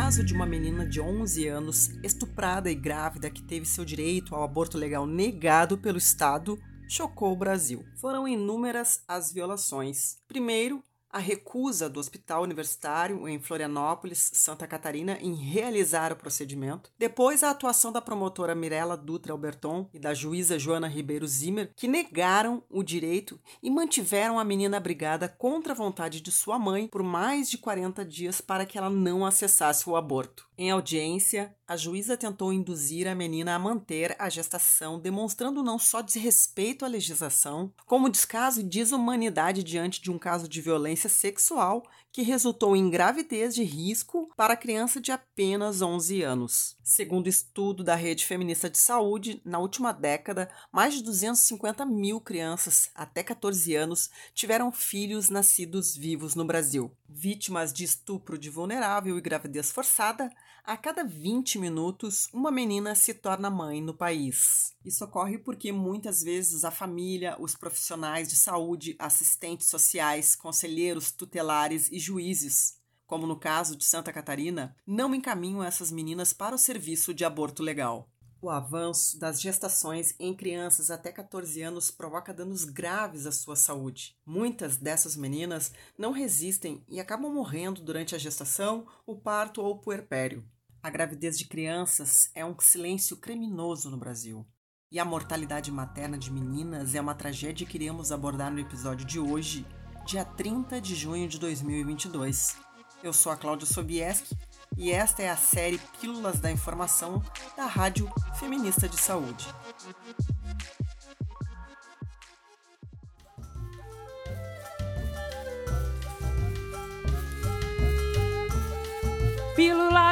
caso de uma menina de 11 anos estuprada e grávida que teve seu direito ao aborto legal negado pelo Estado chocou o Brasil. Foram inúmeras as violações. Primeiro, a recusa do Hospital Universitário em Florianópolis, Santa Catarina, em realizar o procedimento. Depois, a atuação da promotora Mirella Dutra Alberton e da juíza Joana Ribeiro Zimmer, que negaram o direito e mantiveram a menina abrigada contra a vontade de sua mãe por mais de 40 dias para que ela não acessasse o aborto. Em audiência, a juíza tentou induzir a menina a manter a gestação, demonstrando não só desrespeito à legislação, como descaso e desumanidade diante de um caso de violência sexual que resultou em gravidez de risco para criança de apenas 11 anos. Segundo estudo da Rede Feminista de Saúde, na última década, mais de 250 mil crianças até 14 anos tiveram filhos nascidos vivos no Brasil. Vítimas de estupro de vulnerável e gravidez forçada, a cada 20 minutos, uma menina se torna mãe no país. Isso ocorre porque muitas vezes a família, os profissionais de saúde, assistentes sociais, conselheiros tutelares e juízes, como no caso de Santa Catarina, não encaminham essas meninas para o serviço de aborto legal. O avanço das gestações em crianças até 14 anos provoca danos graves à sua saúde. Muitas dessas meninas não resistem e acabam morrendo durante a gestação, o parto ou o puerpério. A gravidez de crianças é um silêncio criminoso no Brasil. E a mortalidade materna de meninas é uma tragédia que iremos abordar no episódio de hoje, dia 30 de junho de 2022. Eu sou a Cláudia Sobieski e esta é a série Pílulas da Informação da Rádio Feminista de Saúde.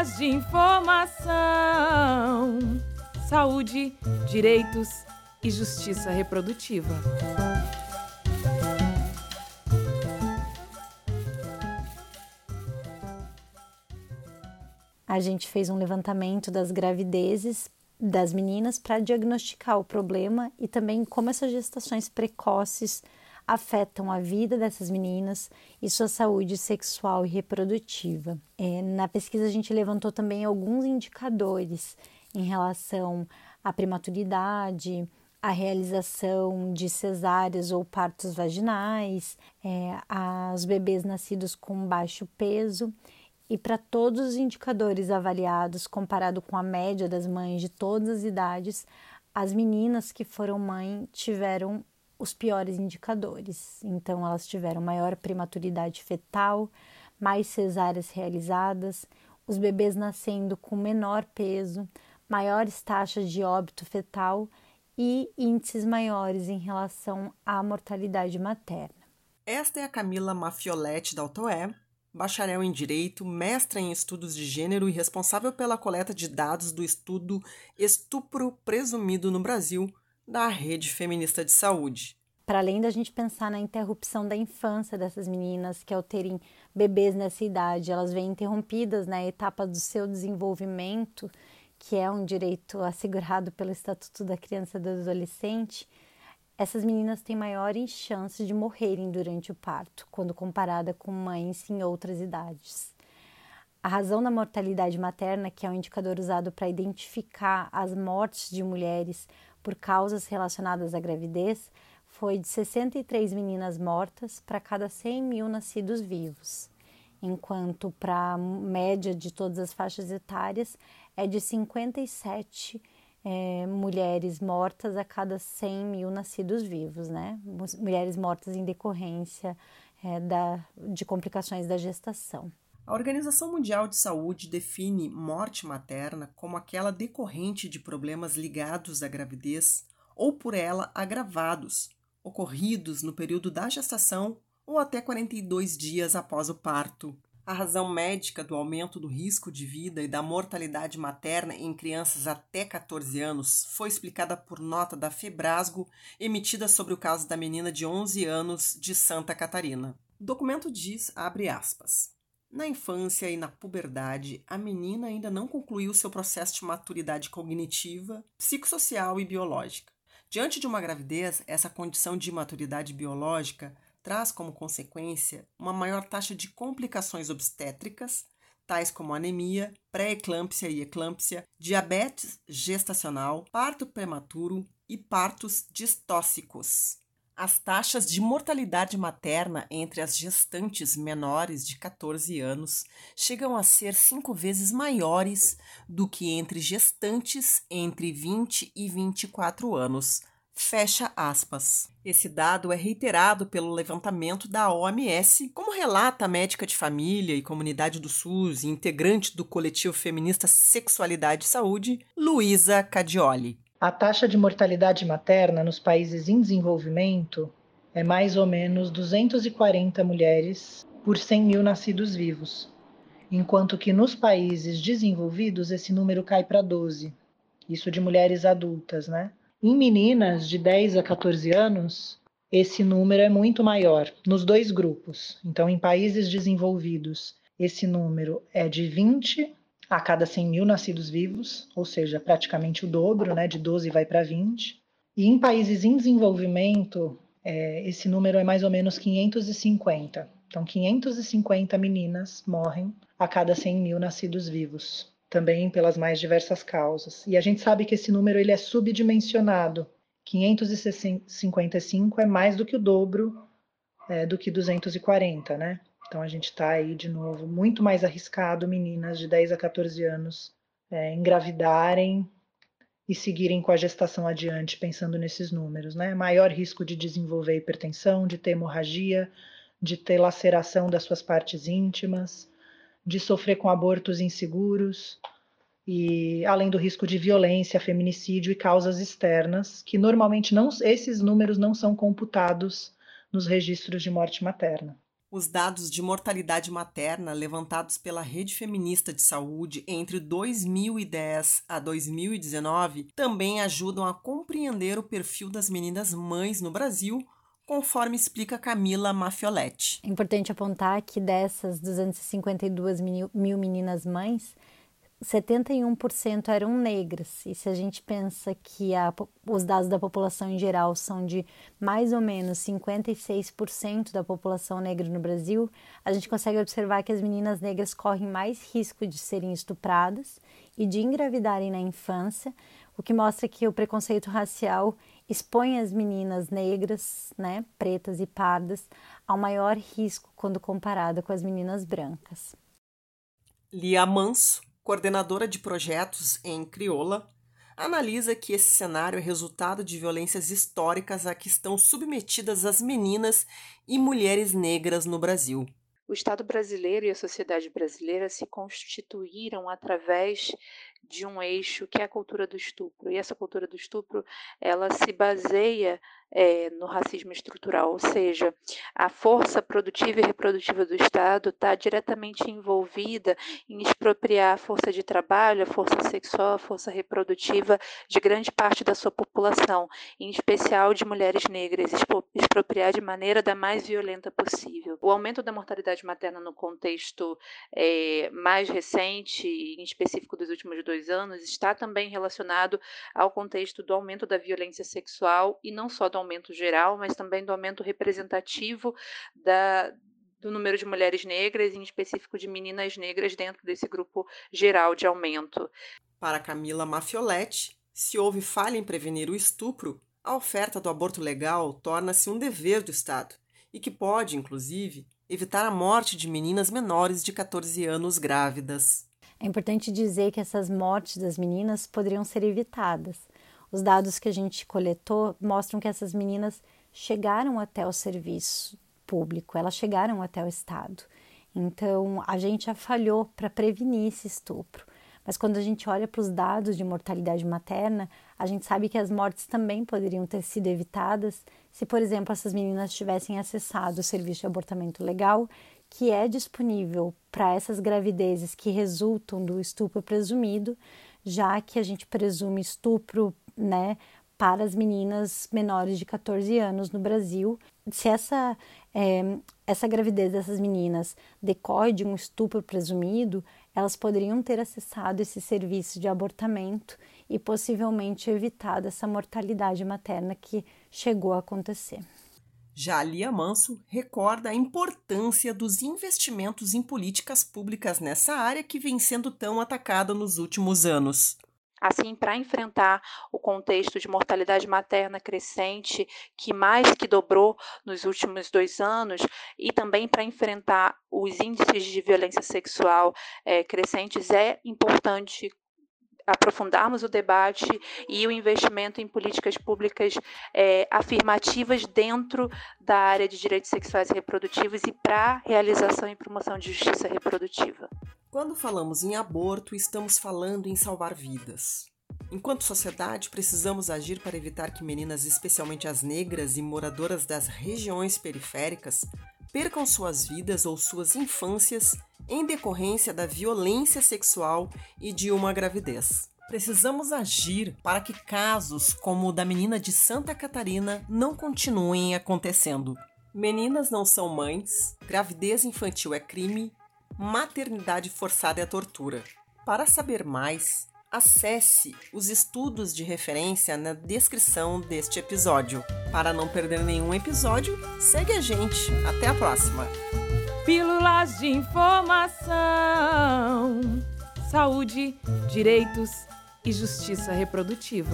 De informação, saúde, direitos e justiça reprodutiva. A gente fez um levantamento das gravidezes das meninas para diagnosticar o problema e também como essas gestações precoces afetam a vida dessas meninas e sua saúde sexual e reprodutiva. É, na pesquisa, a gente levantou também alguns indicadores em relação à prematuridade, à realização de cesáreas ou partos vaginais, é, aos bebês nascidos com baixo peso. E para todos os indicadores avaliados, comparado com a média das mães de todas as idades, as meninas que foram mãe tiveram os piores indicadores. Então, elas tiveram maior prematuridade fetal, mais cesáreas realizadas, os bebês nascendo com menor peso, maiores taxas de óbito fetal e índices maiores em relação à mortalidade materna. Esta é a Camila Mafioletti da Autoé, bacharel em Direito, mestra em Estudos de Gênero e responsável pela coleta de dados do estudo Estupro Presumido no Brasil, da Rede Feminista de Saúde. Para além da gente pensar na interrupção da infância dessas meninas, que ao terem bebês nessa idade, elas vêm interrompidas na etapa do seu desenvolvimento, que é um direito assegurado pelo Estatuto da Criança e do Adolescente, essas meninas têm maiores chances de morrerem durante o parto, quando comparada com mães em outras idades. A razão da mortalidade materna, que é um indicador usado para identificar as mortes de mulheres por causas relacionadas à gravidez foi de 63 meninas mortas para cada 100 mil nascidos vivos, enquanto para a média de todas as faixas etárias é de 57 é, mulheres mortas a cada 100 mil nascidos vivos, né? Mulheres mortas em decorrência é, da, de complicações da gestação. A Organização Mundial de Saúde define morte materna como aquela decorrente de problemas ligados à gravidez ou por ela agravados, ocorridos no período da gestação ou até 42 dias após o parto. A razão médica do aumento do risco de vida e da mortalidade materna em crianças até 14 anos foi explicada por nota da Febrasgo emitida sobre o caso da menina de 11 anos de Santa Catarina. O documento diz, abre aspas, na infância e na puberdade, a menina ainda não concluiu seu processo de maturidade cognitiva, psicossocial e biológica. Diante de uma gravidez, essa condição de maturidade biológica traz como consequência uma maior taxa de complicações obstétricas, tais como anemia, pré-eclâmpsia e eclâmpsia, diabetes gestacional, parto prematuro e partos distóxicos. As taxas de mortalidade materna entre as gestantes menores de 14 anos chegam a ser cinco vezes maiores do que entre gestantes entre 20 e 24 anos. Fecha aspas. Esse dado é reiterado pelo levantamento da OMS, como relata a médica de família e comunidade do SUS e integrante do coletivo feminista Sexualidade e Saúde, Luísa Cadioli. A taxa de mortalidade materna nos países em desenvolvimento é mais ou menos 240 mulheres por 100 mil nascidos vivos, enquanto que nos países desenvolvidos esse número cai para 12. Isso de mulheres adultas, né? Em meninas de 10 a 14 anos, esse número é muito maior, nos dois grupos. Então, em países desenvolvidos, esse número é de 20 a cada 100 mil nascidos vivos, ou seja, praticamente o dobro, né, de 12 vai para 20. E em países em desenvolvimento, é, esse número é mais ou menos 550. Então, 550 meninas morrem a cada 100 mil nascidos vivos, também pelas mais diversas causas. E a gente sabe que esse número ele é subdimensionado. 555 é mais do que o dobro é, do que 240, né? Então a gente está aí de novo muito mais arriscado meninas de 10 a 14 anos é, engravidarem e seguirem com a gestação adiante, pensando nesses números, né? Maior risco de desenvolver hipertensão, de ter hemorragia, de ter laceração das suas partes íntimas, de sofrer com abortos inseguros e além do risco de violência, feminicídio e causas externas, que normalmente não esses números não são computados nos registros de morte materna. Os dados de mortalidade materna levantados pela Rede Feminista de Saúde entre 2010 a 2019 também ajudam a compreender o perfil das meninas mães no Brasil, conforme explica Camila Mafioletti. É importante apontar que dessas 252 mil meninas mães, 71% eram negras. E se a gente pensa que a, os dados da população em geral são de mais ou menos 56% da população negra no Brasil, a gente consegue observar que as meninas negras correm mais risco de serem estupradas e de engravidarem na infância, o que mostra que o preconceito racial expõe as meninas negras, né, pretas e pardas, ao maior risco quando comparada com as meninas brancas. Lia Manso coordenadora de projetos em Crioula, analisa que esse cenário é resultado de violências históricas a que estão submetidas as meninas e mulheres negras no Brasil. O Estado brasileiro e a sociedade brasileira se constituíram através de um eixo que é a cultura do estupro. E essa cultura do estupro, ela se baseia é, no racismo estrutural, ou seja, a força produtiva e reprodutiva do Estado está diretamente envolvida em expropriar a força de trabalho, a força sexual, a força reprodutiva de grande parte da sua população, em especial de mulheres negras, expropriar de maneira da mais violenta possível. O aumento da mortalidade materna no contexto é, mais recente, em específico dos últimos dois anos, está também relacionado ao contexto do aumento da violência sexual e não só do aumento geral, mas também do aumento representativo da, do número de mulheres negras, em específico de meninas negras, dentro desse grupo geral de aumento. Para Camila Mafioletti, se houve falha em prevenir o estupro, a oferta do aborto legal torna-se um dever do Estado e que pode, inclusive, evitar a morte de meninas menores de 14 anos grávidas. É importante dizer que essas mortes das meninas poderiam ser evitadas os dados que a gente coletou mostram que essas meninas chegaram até o serviço público, elas chegaram até o Estado. Então, a gente já falhou para prevenir esse estupro. Mas quando a gente olha para os dados de mortalidade materna, a gente sabe que as mortes também poderiam ter sido evitadas se, por exemplo, essas meninas tivessem acessado o serviço de abortamento legal, que é disponível para essas gravidezes que resultam do estupro presumido, já que a gente presume estupro né, para as meninas menores de 14 anos no Brasil. Se essa, é, essa gravidez dessas meninas decorre de um estupro presumido, elas poderiam ter acessado esse serviço de abortamento e possivelmente evitado essa mortalidade materna que chegou a acontecer. Já Lia Manso recorda a importância dos investimentos em políticas públicas nessa área que vem sendo tão atacada nos últimos anos. Assim, para enfrentar o contexto de mortalidade materna crescente, que mais que dobrou nos últimos dois anos, e também para enfrentar os índices de violência sexual é, crescentes, é importante aprofundarmos o debate e o investimento em políticas públicas é, afirmativas dentro da área de direitos sexuais e reprodutivos e para realização e promoção de justiça reprodutiva. Quando falamos em aborto, estamos falando em salvar vidas. Enquanto sociedade, precisamos agir para evitar que meninas, especialmente as negras e moradoras das regiões periféricas, percam suas vidas ou suas infâncias em decorrência da violência sexual e de uma gravidez. Precisamos agir para que casos como o da menina de Santa Catarina não continuem acontecendo. Meninas não são mães, gravidez infantil é crime, maternidade forçada é tortura. Para saber mais, acesse os estudos de referência na descrição deste episódio. Para não perder nenhum episódio, segue a gente. Até a próxima! Pílulas de informação, saúde, direitos e justiça reprodutiva.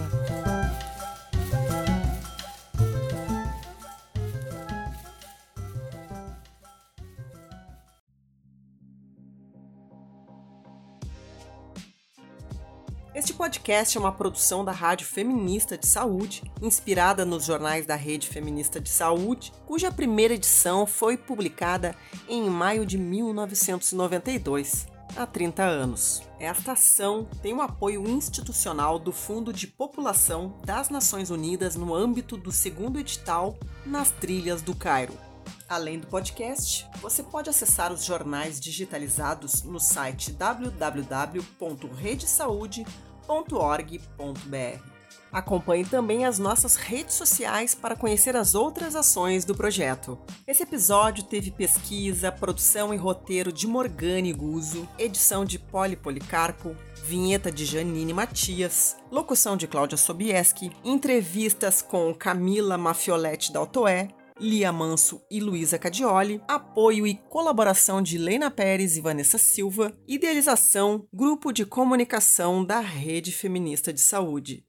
Este podcast é uma produção da Rádio Feminista de Saúde, inspirada nos jornais da Rede Feminista de Saúde, cuja primeira edição foi publicada em maio de 1992, há 30 anos. Esta ação tem o apoio institucional do Fundo de População das Nações Unidas no âmbito do segundo edital Nas Trilhas do Cairo. Além do podcast, você pode acessar os jornais digitalizados no site www.redesaude.org.br. Acompanhe também as nossas redes sociais para conhecer as outras ações do projeto. Esse episódio teve pesquisa, produção e roteiro de Morgane Guzo, edição de Poli Policarpo, vinheta de Janine Matias, locução de Cláudia Sobieski, entrevistas com Camila Mafioletti da Autoé, Lia Manso e Luísa Cadioli, apoio e colaboração de Lena Pérez e Vanessa Silva, idealização, Grupo de Comunicação da Rede Feminista de Saúde.